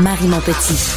Marie Montpetit.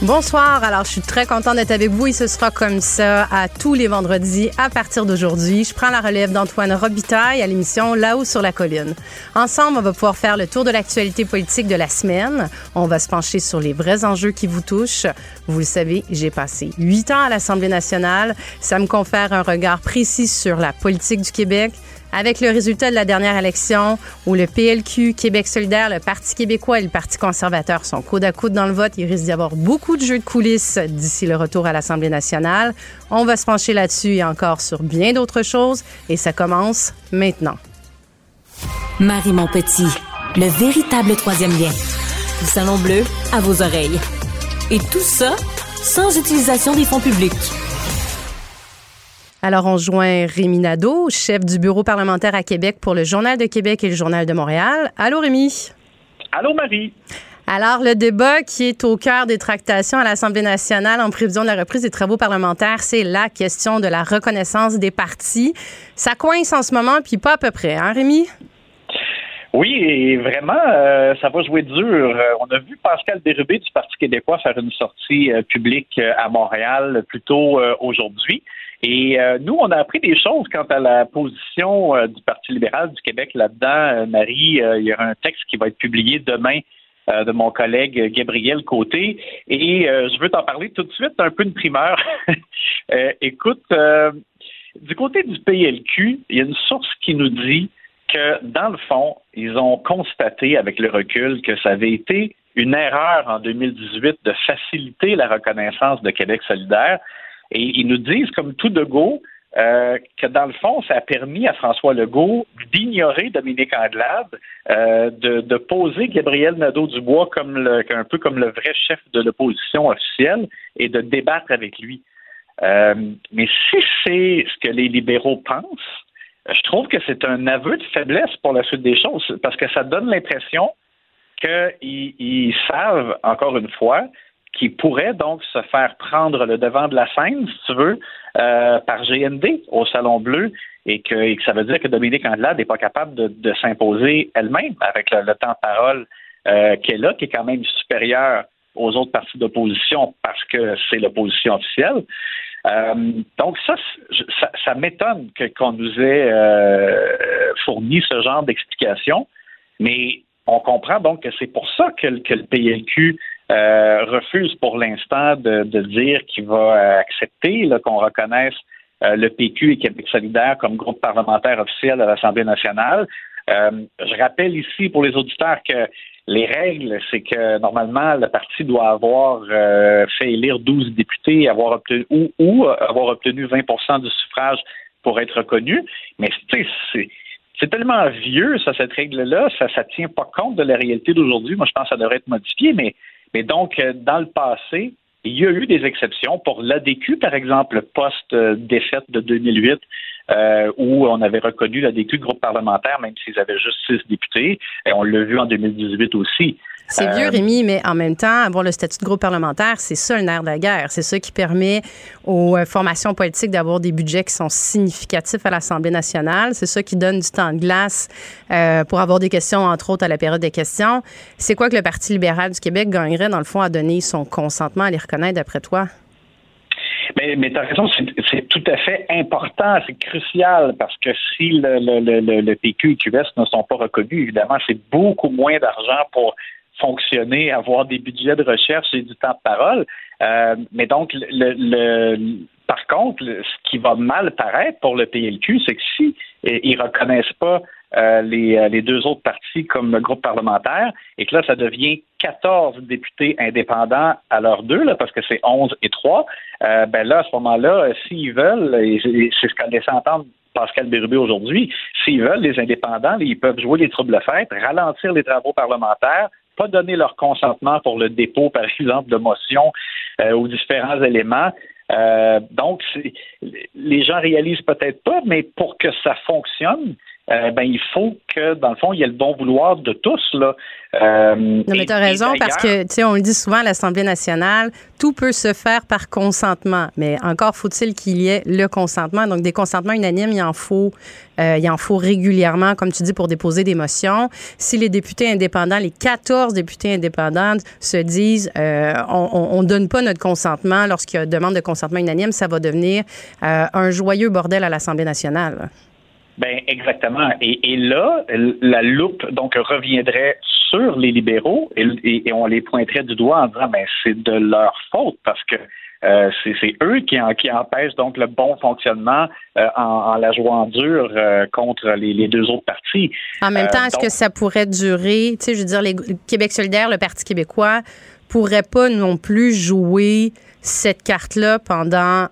Bonsoir. Alors, je suis très contente d'être avec vous et ce sera comme ça à tous les vendredis à partir d'aujourd'hui. Je prends la relève d'Antoine Robitaille à l'émission Là-haut sur la colline. Ensemble, on va pouvoir faire le tour de l'actualité politique de la semaine. On va se pencher sur les vrais enjeux qui vous touchent. Vous le savez, j'ai passé huit ans à l'Assemblée nationale. Ça me confère un regard précis sur la politique du Québec, avec le résultat de la dernière élection où le PLQ, Québec solidaire, le Parti québécois et le Parti conservateur sont coude à coude dans le vote, il risque d'y avoir beaucoup de jeux de coulisses d'ici le retour à l'Assemblée nationale. On va se pencher là-dessus et encore sur bien d'autres choses et ça commence maintenant. Marie Montpetit, le véritable troisième lien. Du Salon Bleu à vos oreilles. Et tout ça sans utilisation des fonds publics. Alors, on joint Rémi Nadeau, chef du bureau parlementaire à Québec pour le Journal de Québec et le Journal de Montréal. Allô, Rémi? Allô, Marie? Alors, le débat qui est au cœur des tractations à l'Assemblée nationale en prévision de la reprise des travaux parlementaires, c'est la question de la reconnaissance des partis. Ça coince en ce moment, puis pas à peu près, hein, Rémi? Oui, et vraiment, euh, ça va jouer dur. Euh, on a vu Pascal Bérubé du Parti québécois faire une sortie euh, publique à Montréal plus tôt aujourd'hui. Et euh, nous, on a appris des choses quant à la position euh, du Parti libéral du Québec là-dedans. Euh, Marie, il y aura un texte qui va être publié demain de mon collègue Gabriel Côté. Et je veux t'en parler tout de suite, un peu de primeur. écoute, du côté du PLQ, il y a une source qui nous dit que, dans le fond, ils ont constaté avec le recul que ça avait été une erreur en 2018 de faciliter la reconnaissance de Québec solidaire et ils nous disent, comme tout de go, euh, que dans le fond, ça a permis à François Legault d'ignorer Dominique Anglade, euh, de, poser Gabriel Nadeau-Dubois comme un peu comme le vrai chef de l'opposition officielle et de débattre avec lui. Euh, mais si c'est ce que les libéraux pensent, je trouve que c'est un aveu de faiblesse pour la suite des choses, parce que ça donne l'impression qu'ils savent, encore une fois, qui pourrait donc se faire prendre le devant de la scène, si tu veux, euh, par GND au Salon Bleu, et que, ça veut dire que Dominique Andelade n'est pas capable de, s'imposer elle-même avec le, temps de parole euh, qu'elle a, qui est quand même supérieur aux autres partis d'opposition parce que c'est l'opposition officielle. Euh, donc ça, ça, m'étonne qu'on nous ait fourni ce genre d'explication, mais on comprend donc que c'est pour ça que, le PLQ euh, refuse pour l'instant de, dire qu'il va euh, accepter qu'on reconnaisse euh, le PQ et Québec solidaire comme groupe parlementaire officiel à l'Assemblée nationale. je rappelle ici pour les auditeurs que les règles, c'est que normalement, le parti doit avoir fait élire 12 députés avoir obtenu, ou, ou avoir obtenu 20% du suffrage pour être reconnu. Mais c'est vieux, cette règle-là, ça ne tient pas compte de la réalité d'aujourd'hui. Moi, je pense que ça devrait être modifié, mais donc, euh, dans le passé, il y a eu des exceptions pour l'ADQ, par exemple, post-défaite de 2008, euh, où on avait reconnu l'ADQ groupe parlementaire, même s'ils avaient juste six députés. Et on l'a vu en 2018 aussi. C'est vieux, euh, Rémi, mais en même temps, avoir le statut de groupe parlementaire, c'est ça le nerf de la guerre. C'est ça qui permet aux formations politiques d'avoir des budgets qui sont significatifs à l'Assemblée nationale. C'est ça qui donne du temps de glace pour avoir des questions, entre autres, à la période des questions. C'est quoi que le Parti libéral du Québec gagnerait, dans le fond, à donner son consentement à les reconnaître, d'après toi? Mais, mais tu as raison, c'est tout à fait important, c'est crucial, parce que si le, le, le, le PQ et QS ne sont pas reconnus, évidemment, c'est beaucoup moins d'argent pour fonctionner, avoir des budgets de recherche et du temps de parole. Euh, mais donc, le, le, par contre, ce qui va mal paraître pour le PLQ, c'est que si ils reconnaissent pas euh, les, euh, les, deux autres partis comme le groupe parlementaire et que là, ça devient 14 députés indépendants à l'heure deux, là, parce que c'est 11 et 3, euh, ben là, à ce moment-là, s'ils veulent, et c'est ce qu'on laissé entendre Pascal Bérubé aujourd'hui, s'ils veulent, les indépendants, ils peuvent jouer les troubles fêtes, ralentir les travaux parlementaires, pas donner leur consentement pour le dépôt, par exemple, de motions euh, différents éléments. Euh, donc, les gens réalisent peut-être pas, mais pour que ça fonctionne, euh, ben il faut que, dans le fond, il y ait le bon vouloir de tous. Là. Euh, non, mais tu as raison, parce que, tu sais, on le dit souvent à l'Assemblée nationale, tout peut se faire par consentement, mais encore faut-il qu'il y ait le consentement. Donc, des consentements unanimes, il en faut, euh, il en faut régulièrement, comme tu dis, pour déposer des motions. Si les députés indépendants, les 14 députés indépendants se disent, on ne donne pas notre consentement lorsqu'il y a demande de consentement unanime, ça va devenir un joyeux bordel à l'Assemblée nationale. Ben exactement. Et, et, là, la loupe donc reviendrait sur les libéraux et, et, on les pointerait du doigt en disant ben c'est de leur faute parce que euh, c'est eux qui, qui, empêchent donc le bon fonctionnement euh, en, en, la jouant dure euh, contre les, les, deux autres partis. En même temps, est-ce que ça pourrait durer? Tu sais, je veux dire, les, le Québec solidaire, le Parti québécois, pourrait pas non plus jouer cette carte-là pendant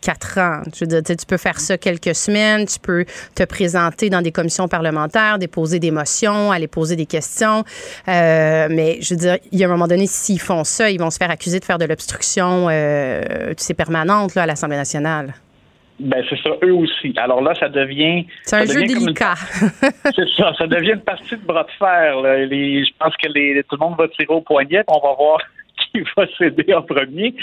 quatre ans. Je veux dire, tu peux faire ça quelques semaines, tu peux te présenter dans des commissions parlementaires, déposer des motions, aller poser des questions. Euh, mais je veux dire, il y a un moment donné, s'ils font ça, ils vont se faire accuser de faire de l'obstruction euh, permanente là, à l'Assemblée nationale. Ben, c'est ça, eux aussi. Alors là, ça devient. C'est un jeu délicat. c'est ça, ça devient une partie de bras de fer. je pense que les, tout le monde va tirer au poignet, on va voir qui va céder en premier.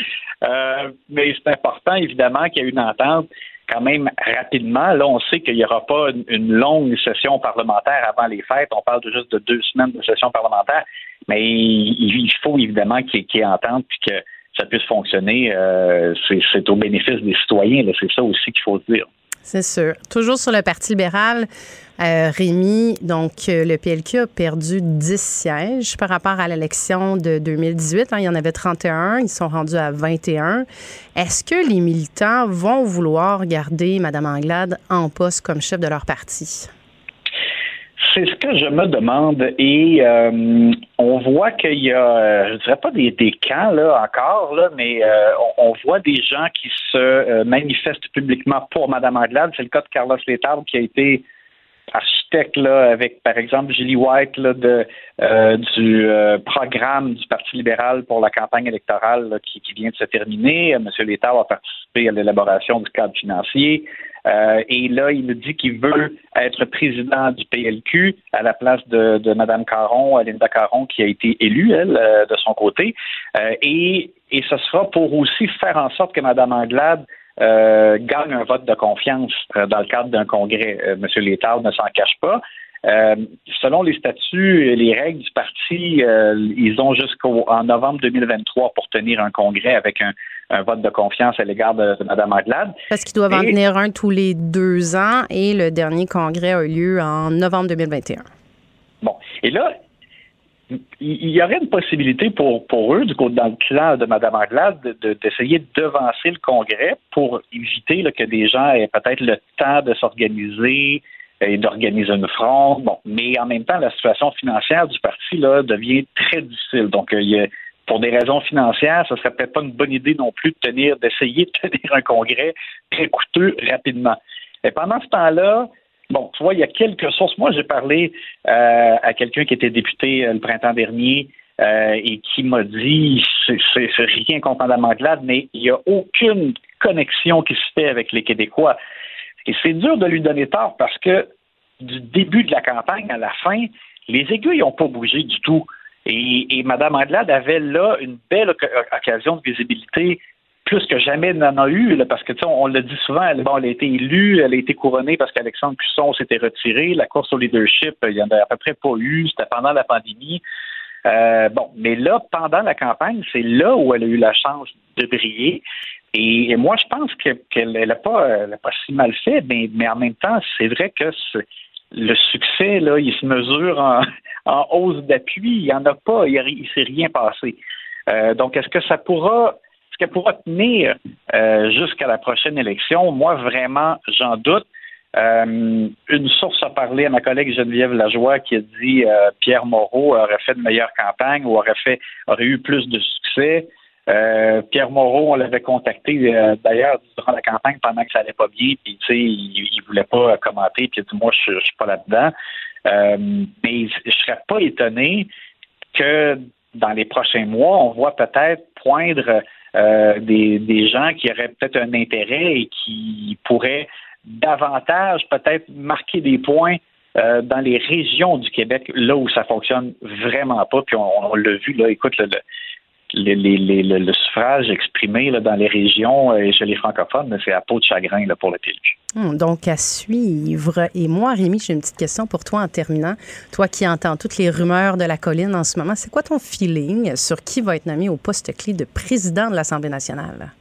Euh, mais c'est important, évidemment, qu'il y ait une entente quand même rapidement. Là, on sait qu'il n'y aura pas une, longue session parlementaire avant les fêtes. On parle de juste de deux semaines de session parlementaire. Mais il, faut évidemment qu'il y, ait entente puis que ça puisse fonctionner. Euh, c'est au bénéfice des citoyens. C'est ça aussi qu'il faut dire. C'est sûr. Toujours sur le Parti libéral, euh, Rémi, donc euh, le PLQ a perdu 10 sièges par rapport à l'élection de 2018. Hein. il y en avait 31, ils sont rendus à 21. Est-ce que les militants vont vouloir garder Mme Anglade en poste comme chef de leur parti? C'est ce que je me demande et euh, on voit qu'il y a, euh, je dirais pas des, camps là encore là, mais euh, on, voit des gens qui se manifestent publiquement pour Mme Anglade. C'est le cas de Carlos Létard qui a été architecte là avec par exemple Julie White de du programme du Parti libéral pour la campagne électorale qui, qui, vient de se terminer. Monsieur Létard a participé à l'élaboration du cadre financier. Euh, et là, il nous dit qu'il veut être président du PLQ à la place de, de Mme Caron, Linda Caron, qui a été élue, elle, euh, de son côté. Euh, et, et ce sera pour aussi faire en sorte que Mme Anglade gagne un vote de confiance dans le cadre d'un congrès. Monsieur Létard ne s'en cache pas. selon les statuts et les règles du parti, ils ont jusqu'en novembre 2023 pour tenir un congrès avec un, un vote de confiance à l'égard de, Mme Anglade. Parce qu'ils doivent en tenir un tous les deux ans et le dernier congrès a eu lieu en novembre 2021. Bon. Et là, il y aurait une possibilité pour, pour eux, du coup, dans le clan de Mme Anglade, d'essayer de, devancer le congrès pour éviter que des gens aient peut-être le temps de s'organiser et d'organiser une fronde. Bon, mais en même temps, la situation financière du parti là, devient très difficile. Donc, il y a pour des raisons financières, ce serait peut-être pas une bonne idée non plus de tenir, d'essayer de tenir un congrès très coûteux rapidement. Et pendant ce temps-là, bon, tu vois, il y a quelques sources. Moi, j'ai parlé euh, à quelqu'un qui était député euh, le printemps dernier euh, et qui m'a dit, c'est rien contre Mme Anglade, mais il n'y a aucune connexion qui se fait avec les Québécois. Et c'est dur de lui donner tort parce que du début de la campagne à la fin, les aiguilles n'ont pas bougé du tout. Et, Mme Anglade avait là une belle occasion de visibilité plus que jamais n'en a eu, parce que on, on le dit souvent, elle, elle a été élue, elle a été couronnée parce qu'Alexandre Cusson s'était retiré. La course au leadership, il n'y en a à peu près pas eu, c'était pendant la pandémie. Euh, bon, mais là, pendant la campagne, c'est là où elle a eu la chance de briller. Et, moi, je pense qu'elle n'a pas, pas si mal fait, mais, mais en même temps, c'est vrai que le succès, là, il se mesure en, en hausse d'appui. Il n'y en a pas. Il ne s'est rien passé. Euh, donc, est-ce que ça pourra est-ce qu'elle pourra tenir euh, jusqu'à la prochaine élection? Moi, vraiment, j'en doute. Euh, une source a parlé à ma collègue Geneviève Lajoie qui a dit Pierre Moreau aurait fait de meilleures campagnes ou aurait fait aurait eu plus de succès. Euh, Pierre Moreau, on l'avait contacté d'ailleurs durant la campagne pendant que ça allait pas bien, puis tu sais, il, il voulait pas commenter, puis moi je, je suis pas là-dedans. mais je serais pas étonné que dans les prochains mois, on voit peut-être poindre des, des gens qui auraient peut-être un intérêt et qui pourraient davantage peut-être marquer des points euh, dans les régions du Québec, là où ça fonctionne vraiment pas. Puis on, l'a vu, là, écoute, le, le, suffrage exprimé dans les régions euh, et chez les francophones, c'est à peau de chagrin là, pour le. Hmm, donc, à suivre. Et moi, Rémi, j'ai une petite question pour toi en terminant. Toi qui entends toutes les rumeurs de la colline en ce moment, c'est quoi ton feeling sur qui va être nommé au poste clé de président de l'Assemblée nationale?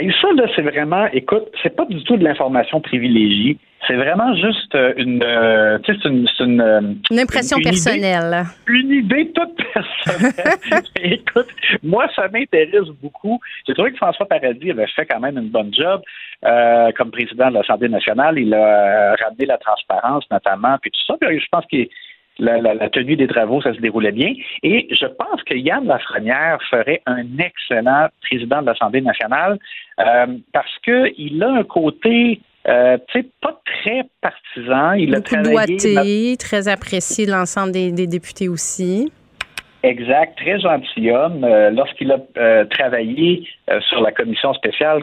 Et ça, là, c'est vraiment, écoute, c'est pas du tout de l'information privilégiée. C'est vraiment juste euh, une, euh, tu sais, c'est une, une, euh, une, impression personnelle. une idée toute personnelle. écoute, moi, ça m'intéresse beaucoup. J'ai trouvé que François Paradis avait fait quand même une bonne job euh, comme président de l'Assemblée nationale. Il a ramené la transparence, notamment, puis tout ça. Puis je pense qu'il la, tenue des travaux, ça se déroulait bien. Et je pense que Yann Lafrenière ferait un excellent président de l'Assemblée nationale euh, parce qu'il a un côté euh, tu sais, pas très partisan. Il Beaucoup a travaillé. très apprécié de l'ensemble des, députés aussi. Exact, très gentilhomme. Euh, lorsqu'il a travaillé sur la commission spéciale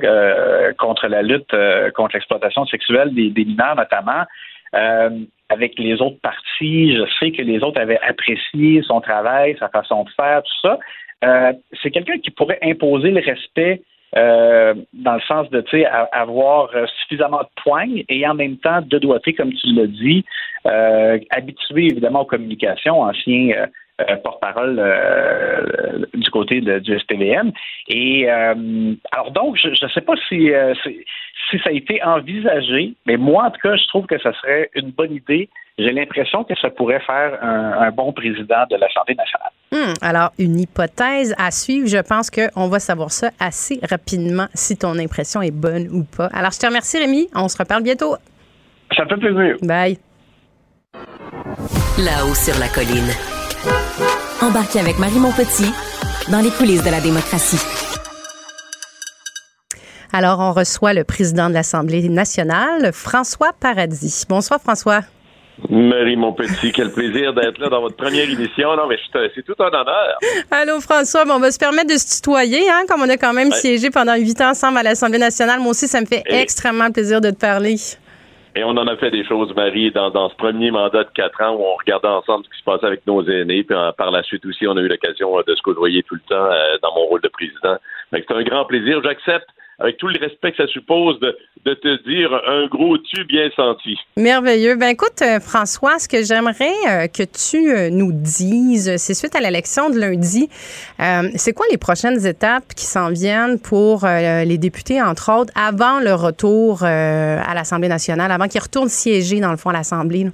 contre la lutte contre l'exploitation sexuelle des, des mineurs, notamment, avec les autres partis. Je sais que les autres avaient apprécié son travail, sa façon de faire, tout ça. Euh, c'est quelqu'un qui pourrait imposer le respect euh, dans le sens de avoir suffisamment de poignes et en même temps de doigté, comme tu l'as dit, euh, habitué évidemment aux communications, ancien euh, porte-parole euh, du côté de, du SPVM. Et euh, alors donc, je ne sais pas si, si ça a été envisagé, mais moi, en tout cas, je trouve que ça serait une bonne idée. J'ai l'impression que ça pourrait faire un, bon président de l'Assemblée nationale. Hmm, alors, une hypothèse à suivre. Je pense qu'on va savoir ça assez rapidement si ton impression est bonne ou pas. Alors, je te remercie, Rémi. On se reparle bientôt. Ça fait plaisir. Bye. Là-haut sur la colline. Embarquez avec Marie Montpetit dans les coulisses de la démocratie. Alors, on reçoit le président de l'Assemblée nationale, François Paradis. Bonsoir, François. Marie Montpetit, quel plaisir d'être là dans votre première émission. Non, mais c'est tout un honneur. Allô, François. on va se permettre de se tutoyer, hein, comme on a quand même siégé pendant huit ans ensemble à l'Assemblée nationale. Moi aussi, ça me fait extrêmement plaisir de te parler. Et on en a fait des choses, Marie, dans, ce premier mandat de quatre ans où on regardait ensemble ce qui se passait avec nos aînés. Puis par la suite aussi, on a eu l'occasion de se côtoyer tout le temps euh, dans mon rôle de président. C'est un grand plaisir. J'accepte avec tout le respect que ça suppose, de, te dire un gros tu bien senti. Merveilleux. Ben écoute, euh, François, ce que j'aimerais euh, que tu euh, nous dises, c'est suite à l'élection de lundi, c'est quoi les prochaines étapes qui s'en viennent pour les députés, entre autres, avant le retour à l'Assemblée nationale, avant qu'ils retournent siéger, dans le fond, à l'Assemblée?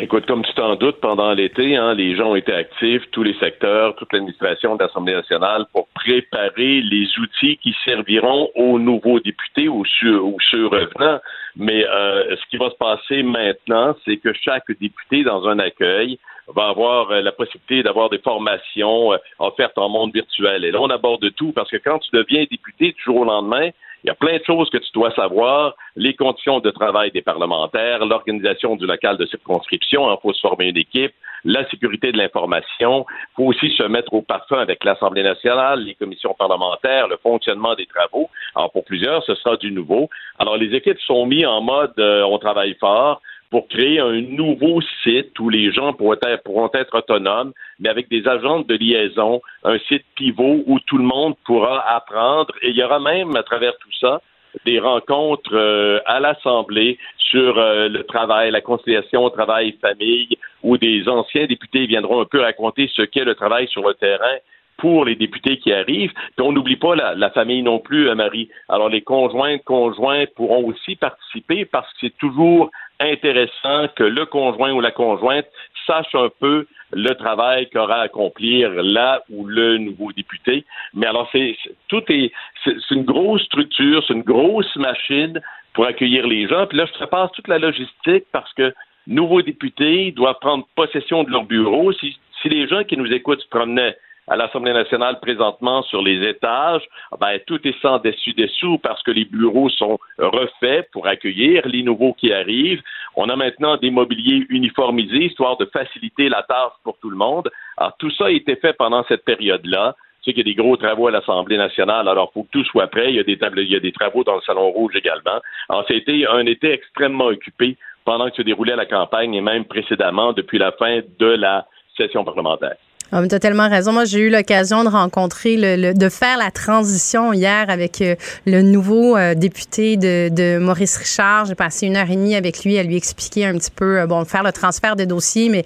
Écoute, comme tu t'en doutes, pendant l'été, hein, les gens ont été actifs, tous les secteurs, toute l'administration de l'Assemblée nationale, pour préparer les outils qui serviront aux nouveaux députés ou ceux, revenants. Mais euh, ce qui va se passer maintenant, c'est que chaque député dans un accueil va avoir euh, la possibilité d'avoir des formations euh, offertes en monde virtuel. Et là, on aborde tout parce que quand tu deviens député du jour au lendemain, il y a plein de choses que tu dois savoir, les conditions de travail des parlementaires, l'organisation du local de circonscription, il faut se former une équipe, la sécurité de l'information, il faut aussi se mettre au parfum avec l'Assemblée nationale, les commissions parlementaires, le fonctionnement des travaux. Alors pour plusieurs, ce sera du nouveau. Alors les équipes sont mises en mode euh, on travaille fort pour créer un nouveau site où les gens pourront être, autonomes, mais avec des agents de liaison, un site pivot où tout le monde pourra apprendre. Et il y aura même, à travers tout ça, des rencontres euh, à l'Assemblée sur euh, le travail, la conciliation travail-famille, où des anciens députés viendront un peu raconter ce qu'est le travail sur le terrain pour les députés qui arrivent. Puis on n'oublie pas la, la, famille non plus, euh, Marie. Alors les conjointes, conjoints pourront aussi participer parce que c'est toujours intéressant que le conjoint ou la conjointe sache un peu le travail qu'aura à accomplir là ou le nouveau député. Mais alors, c'est tout est c'est une grosse structure, c'est une grosse machine pour accueillir les gens. Puis là, je prépare toute la logistique parce que nouveaux députés doivent prendre possession de leur bureau. Si, si les gens qui nous écoutent se promenaient à l'Assemblée nationale présentement sur les étages, ben, tout est sans dessus-dessous parce que les bureaux sont refaits pour accueillir les nouveaux qui arrivent. On a maintenant des mobiliers uniformisés, histoire de faciliter la tâche pour tout le monde. Alors, tout ça a été fait pendant cette période-là. Tu sais qu'il y a des gros travaux à l'Assemblée nationale, alors faut que tout soit prêt. Il y a des tables, il des travaux dans le Salon Rouge également. Alors, c'était un été extrêmement occupé pendant que se déroulait la campagne et même précédemment depuis la fin de la session parlementaire. Ah, tellement raison. Moi, j'ai eu l'occasion de rencontrer, le, de faire la transition hier avec euh, le nouveau euh, député de, de, Maurice Richard. J'ai passé une heure et demie avec lui à lui expliquer un petit peu, euh, bon, faire le transfert des dossiers, mais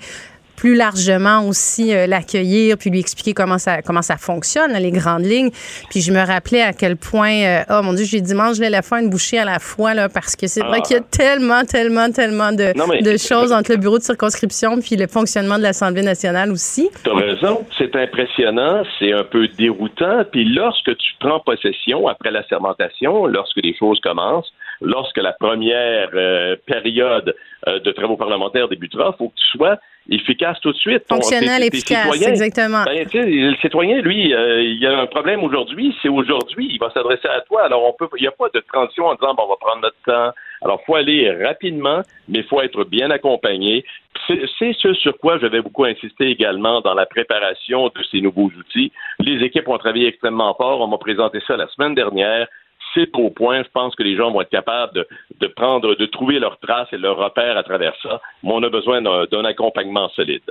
plus largement aussi euh, l'accueillir, puis lui expliquer comment ça, comment ça fonctionne, les grandes lignes. Puis je me rappelais à quel point, euh, oh mon Dieu, j'ai vais la faire une bouchée à la fois, là, parce que c'est vrai qu'il y a ah. tellement, tellement, tellement de, de choses entre le bureau de circonscription puis le fonctionnement de l'Assemblée nationale aussi. Tu as raison, c'est impressionnant, c'est un peu déroutant. Puis lorsque tu prends possession après la sermentation, lorsque les choses commencent, lorsque la première euh, période de travaux parlementaires débutera, il faut que tu sois efficace tout de suite. Fonctionnel, efficace, exactement. Ben, le citoyen, lui, euh, il y a un problème aujourd'hui, c'est aujourd'hui, il va s'adresser à toi. Alors, on peut, il n'y a pas de transition en disant, bon, on va prendre notre temps. Alors, il faut aller rapidement, mais il faut être bien accompagné. C'est ce sur quoi je vais beaucoup insister également dans la préparation de ces nouveaux outils. Les équipes ont travaillé extrêmement fort. On m'a présenté ça la semaine dernière c'est au point. Je pense que les gens vont être capables de, de prendre, de trouver leurs traces et leurs repères à travers ça. Mais on a besoin d'un accompagnement solide.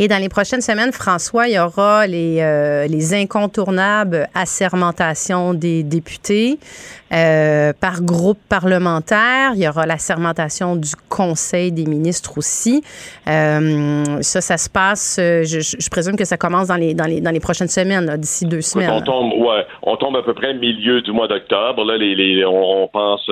Et dans les prochaines semaines, François, il y aura les, euh, les incontournables assermentations des députés euh, par groupe parlementaire. Il y aura la sermentation du Conseil des ministres aussi. Euh, ça, ça se passe, je, je, présume que ça commence dans les, dans les, dans les prochaines semaines, d'ici deux semaines. On tombe, ouais, on tombe à peu près milieu du mois d'octobre. Là, les, les, on, on pense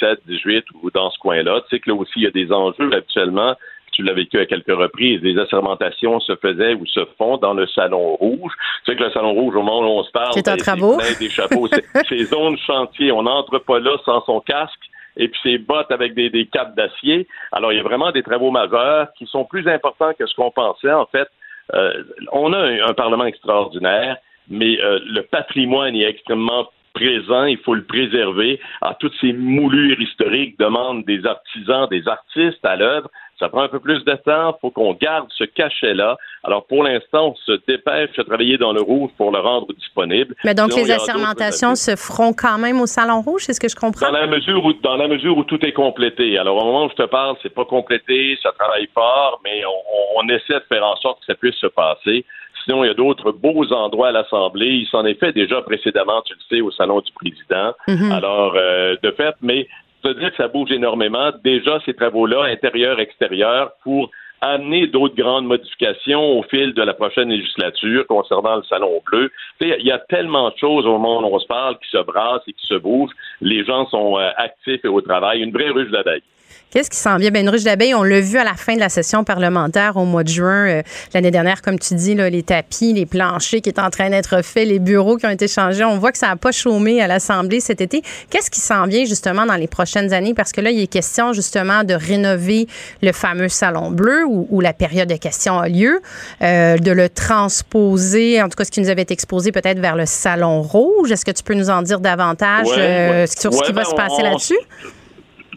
17, 18 ou dans ce coin-là. Tu sais que là aussi, il y a des enjeux actuellement tu l'as vécu à quelques reprises, les assermentations se faisaient ou se font dans le Salon Rouge. Tu sais que le Salon Rouge, au moment où on se parle, c'est un ben, travaux. des chapeaux. c'est zone chantier. On n'entre pas là sans son casque et puis ses bottes avec des, des capes d'acier. Alors, il y a vraiment des travaux majeurs qui sont plus importants que ce qu'on pensait. En fait, euh, on a un, Parlement extraordinaire, mais euh, le patrimoine est extrêmement présent, il faut le préserver. Alors, toutes ces moulures historiques demandent des artisans, des artistes à l'œuvre. Ça prend un peu plus de temps. Il faut qu'on garde ce cachet-là. Alors, pour l'instant, on se dépêche de travailler dans le rouge pour le rendre disponible. Mais donc, les assermentations se feront quand même au Salon Rouge, c'est ce que je comprends? Dans la mesure où, dans la mesure où tout est complété. Alors, au moment où je te parle, c'est pas complété, ça travaille fort, mais on, on essaie de faire en sorte que ça puisse se passer. Sinon, il y a d'autres beaux endroits à l'Assemblée. Il s'en est fait déjà précédemment, tu le sais, au Salon du Président. Mm-hmm. Alors, euh, de fait, mais ça veut dire que ça bouge énormément. Déjà, ces travaux-là, intérieur, extérieur, pour amener d'autres grandes modifications au fil de la prochaine législature concernant le Salon Bleu. Il y a tellement de choses au moment où on se parle qui se brassent et qui se bougent. Les gens sont euh, actifs et au travail. Une vraie ruche d'abeilles. Qu'est-ce qui s'en vient? Ben, une ruche d'abeilles, on l'a vu à la fin de la session parlementaire au mois de juin euh, l'année dernière, comme tu dis, là, les tapis, les planchers qui étaient en train d'être faits, les bureaux qui ont été changés. On voit que ça n'a pas chômé à l'Assemblée cet été. Qu'est-ce qui s'en vient justement dans les prochaines années? Parce que là, il est question justement de rénover le fameux salon bleu où, la période de questions a lieu, euh, de le transposer, en tout cas ce qui nous avait été exposé peut-être vers le salon rouge. Est-ce que tu peux nous en dire davantage euh, sur ce qui va ben, se passer là-dessus?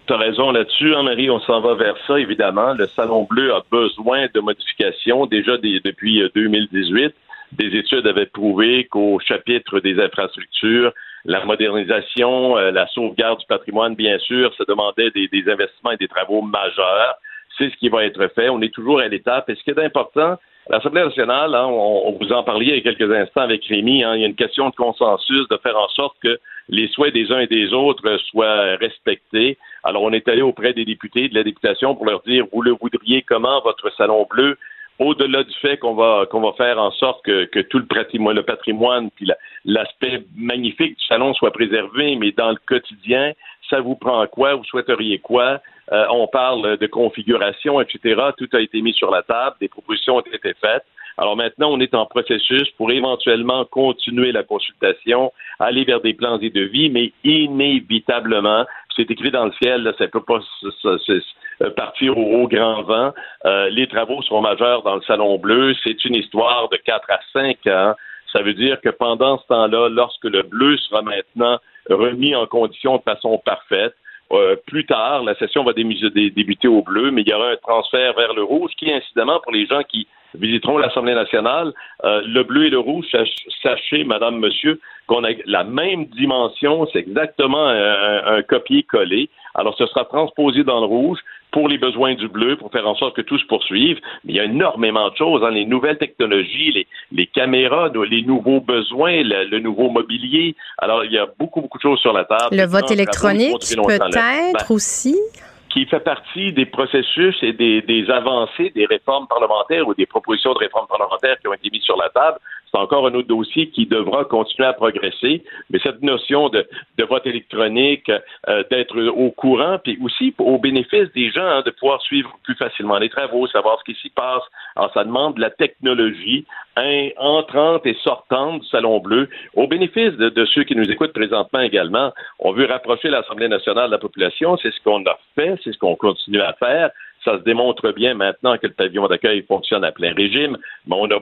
Tu as raison là-dessus, hein, Marie, on s'en va vers ça, évidemment. Le Salon Bleu a besoin de modifications déjà depuis 2018. Euh, des études avaient prouvé qu'au chapitre des infrastructures, la modernisation, euh, la sauvegarde du patrimoine, bien sûr, ça demandait des, investissements et des travaux majeurs. C'est ce qui va être fait. On est toujours à l'étape. Et ce qui est important, l'Assemblée nationale, hein, on, vous en parlait il y a quelques instants avec Rémi, hein, il y a une question de consensus, de faire en sorte que les souhaits des uns et des autres soient respectés. Alors, on est allé auprès des députés de la députation pour leur dire, vous le voudriez comment, votre salon bleu? au-delà du fait qu'on va qu'on va faire en sorte que, tout le patrimoine, le patrimoine puis l'aspect magnifique du salon soit préservé, mais dans le quotidien, ça vous prend quoi, vous souhaiteriez quoi, euh, on parle de configuration, etc. Tout a été mis sur la table, des propositions ont été faites. Alors maintenant, on est en processus pour éventuellement continuer la consultation, aller vers des plans et devis, mais inévitablement, c'est écrit dans le ciel, là, ça ne peut pas euh, partir au, grand vent. Euh, les travaux seront majeurs dans le Salon Bleu. C'est une histoire de 4 à 5 ans. Ça veut dire que pendant ce temps-là, lorsque le bleu sera maintenant remis en condition de façon parfaite, euh, plus tard, la session va débuter au bleu, mais il y aura un transfert vers le rouge qui, incidemment, pour les gens qui visiteront l'Assemblée nationale, euh, le bleu et le rouge, sachez, madame, monsieur, qu'on a la même dimension, c'est exactement un, copier-coller. Alors, ce sera transposé dans le rouge pour les besoins du bleu, pour faire en sorte que tout se poursuive. Mais il y a énormément de choses, hein, les nouvelles technologies, les, les caméras, les nouveaux besoins, le, nouveau mobilier. Alors, il y a beaucoup, beaucoup de choses sur la table. Le vote électronique, peut-être ben, aussi? Qui fait partie des processus et des, avancées des réformes parlementaires ou des propositions de réformes parlementaires qui ont été mises sur la table. C'est encore un autre dossier qui devra continuer à progresser. Mais cette notion de, vote électronique, euh, d'être au courant, puis aussi au bénéfice des gens, hein, de pouvoir suivre plus facilement les travaux, savoir ce qui s'y passe. Alors, ça demande de la technologie entrante et sortante du Salon Bleu, au bénéfice de, ceux qui nous écoutent présentement également. On veut rapprocher l'Assemblée nationale de la population, c'est ce qu'on a fait, c'est ce qu'on continue à faire. Ça se démontre bien maintenant que le pavillon d'accueil fonctionne à plein régime, mais on n'a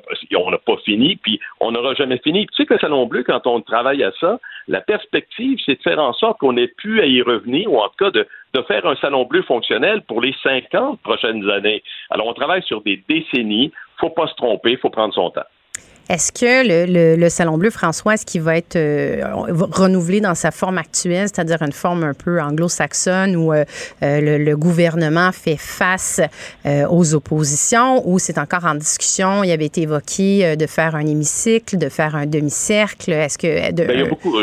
pas fini, puis on n'aura jamais fini. tu sais que le Salon Bleu, quand on travaille à ça, la perspective, c'est de faire en sorte qu'on ait pu y revenir, ou en tout cas de, de faire un Salon Bleu fonctionnel pour les 50 prochaines années. Alors, on travaille sur des décennies. faut pas se tromper, faut prendre son temps. Est-ce que le, le, Salon Bleu, François, est-ce qu'il va être euh, renouvelé dans sa forme actuelle, c'est-à-dire une forme un peu anglo-saxonne où euh, euh, le, gouvernement fait face aux oppositions, ou c'est encore en discussion? Il avait été évoqué de faire un hémicycle, de faire un demi-cercle. Est-ce que. Ben, il y a beaucoup.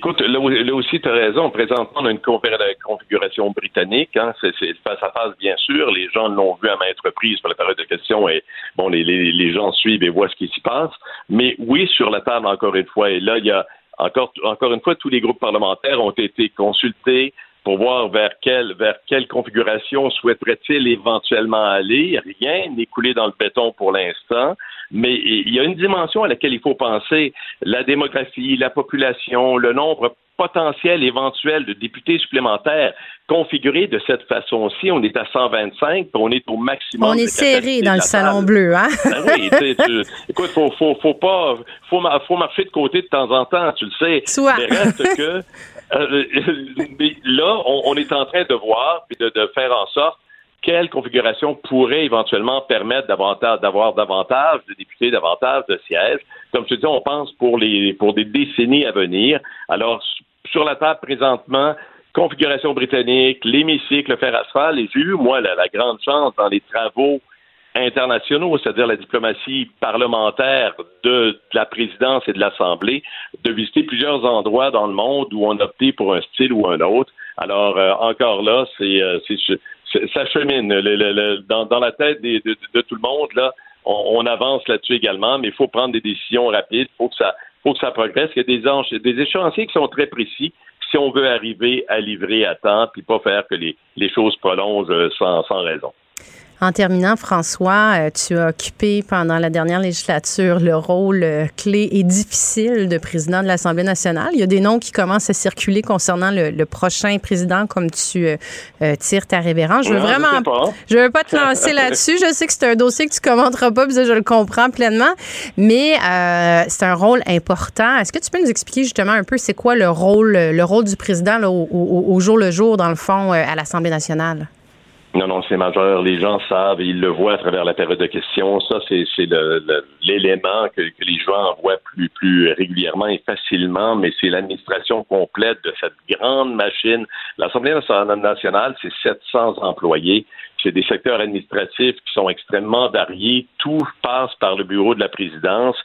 Écoute, là, aussi, tu as raison. Présentement, on a une configuration britannique. Hein, c'est face à face, bien sûr. Les gens l'ont vu à maintes reprises pour la période de questions et bon, les, les, les gens suivent et voient ce qui s'y passe. Mais oui, sur la table, encore une fois, et là, il y a encore, encore une fois, tous les groupes parlementaires ont été consultés pour voir vers quelle, vers quelle configuration souhaiterait-il éventuellement aller. Rien n'est coulé dans le béton pour l'instant, mais il y a une dimension à laquelle il faut penser. La démographie, la population, le nombre potentiel éventuel de députés supplémentaires configuré de cette façon-ci. On est à 125, puis on est au maximum. On est serré dans le salon bleu, hein? Ben oui, tu, écoute, faut, faut, faut pas, faut, faut marcher de côté de temps en temps, tu le sais. Soit. Mais reste que, euh, là, on, est en train de voir puis de, de faire en sorte quelle configuration pourrait éventuellement permettre d'avoir davantage de députés, davantage de sièges. Comme je te dis, on pense pour les pour des décennies à venir. Alors, sur la table présentement, configuration britannique, l'hémicycle, le fer et j'ai eu, moi, la, grande chance dans les travaux internationaux, c'est-à-dire la diplomatie parlementaire de, la présidence et de l'Assemblée, de visiter plusieurs endroits dans le monde où on opté pour un style ou un autre. Alors, euh, encore là, c'est, euh, ça chemine dans, la tête de, tout le monde. Là, on, avance là-dessus également, mais il faut prendre des décisions rapides. Il faut que ça, faut que ça progresse. Il y a des, des échéanciers qui sont très précis si on veut arriver à livrer à temps, puis pas faire que les, les choses prolongent euh, sans, sans raison. En terminant, François, euh, tu as occupé pendant la dernière législature le rôle euh, clé et difficile de président de l'Assemblée nationale. Il y a des noms qui commencent à circuler concernant le, prochain président, comme tu euh, tires ta révérence. Je veux vraiment, je, veux pas te lancer là-dessus. Je sais que c'est un dossier que tu commenteras pas, puis je le comprends pleinement, mais c'est un rôle important. Est-ce que tu peux nous expliquer justement un peu c'est quoi le rôle, le rôle du président au, au, jour le jour dans le fond à l'Assemblée nationale? Non, non, c'est majeur. Les gens savent, ils le voient à travers la période de questions. Ça, c'est l'élément que, que, les gens voient plus, plus régulièrement et facilement, mais c'est l'administration complète de cette grande machine. L'Assemblée nationale, c'est 700 employés. C'est des secteurs administratifs qui sont extrêmement variés. Tout passe par le bureau de la présidence.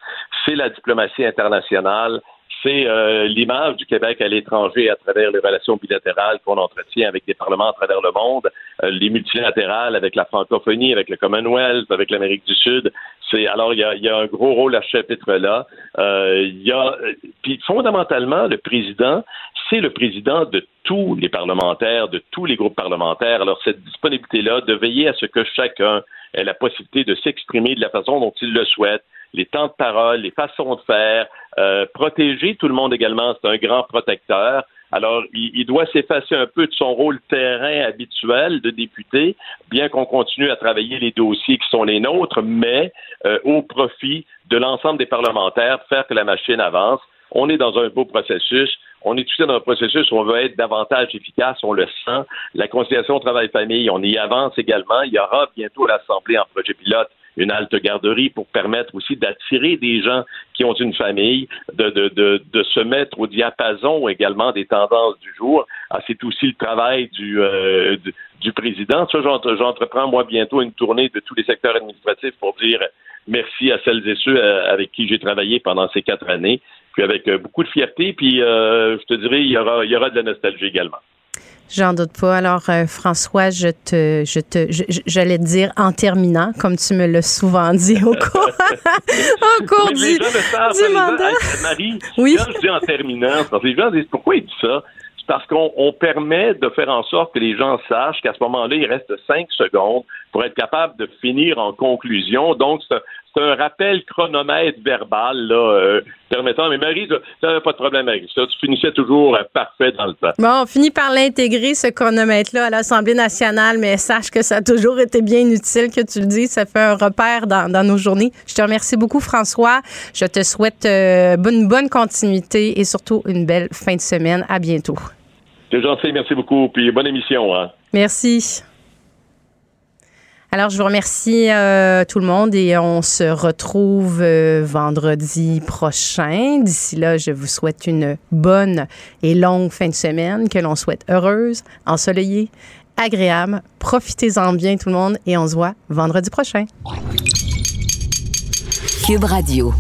C'est la diplomatie internationale c'est euh, l'image du Québec à l'étranger à travers les relations bilatérales qu'on entretient avec des parlements à travers le monde. euh, les multilatérales avec la francophonie, avec le Commonwealth, avec l'Amérique du Sud. C'est alors il y a, un gros rôle à ce chapitre-là. Euh, il y a puis fondamentalement le président, c'est le président de tous les parlementaires, de tous les groupes parlementaires. Alors cette disponibilité-là de veiller à ce que chacun ait la possibilité de s'exprimer de la façon dont il le souhaite, les temps de parole, les façons de faire, euh, protéger tout le monde également. C'est un grand protecteur. Alors, il, doit s'effacer un peu de son rôle terrain habituel de député, bien qu'on continue à travailler les dossiers qui sont les nôtres, mais euh, au profit de l'ensemble des parlementaires, faire que la machine avance. On est dans un beau processus. On est tous dans un processus où on veut être davantage efficace, on le sent. La conciliation travail-famille, on y avance également. Il y aura bientôt l'Assemblée en projet pilote une halte garderie pour permettre aussi d'attirer des gens qui ont une famille, de, de, de, de, se mettre au diapason également des tendances du jour. Ah, c'est aussi le travail du, euh, du, président. Ça, j'entreprends moi bientôt une tournée de tous les secteurs administratifs pour dire merci à celles et ceux euh, avec qui j'ai travaillé pendant ces quatre années, puis avec euh, beaucoup de fierté, puis je te dirais, il y aura, il y aura de la nostalgie également. J'en doute pas. Alors, euh, François, je te, je te, j'allais te dire en terminant, comme tu me l'as souvent dit au cours, au cours du, du mandat. Marie, oui. quand je dis en terminant, parce que les gens disent pourquoi il dit ça? C'est parce qu'on permet de faire en sorte que les gens sachent qu'à ce moment-là, il reste cinq secondes pour être capable de finir en conclusion. Donc, c'est c'est un rappel chronomètre verbal, là, euh, permettant. Mais Marie, ça n'avait pas de problème avec ça. Tu finissais toujours euh, parfait dans le temps. Bon, on finit par l'intégrer, ce chronomètre-là, à l'Assemblée nationale, mais sache que ça a toujours été bien utile que tu le dis. Ça fait un repère dans, nos journées. Je te remercie beaucoup, François. Je te souhaite euh, une bonne continuité et surtout une belle fin de semaine. À bientôt. C'est gentil, merci beaucoup. Puis bonne émission. Hein. Merci. Alors, je vous remercie euh, tout le monde et on se retrouve euh, vendredi prochain. D'ici là, je vous souhaite une bonne et longue fin de semaine, que l'on souhaite heureuse, ensoleillée, agréable. Profitez-en bien tout le monde et on se voit vendredi prochain. Cube Radio.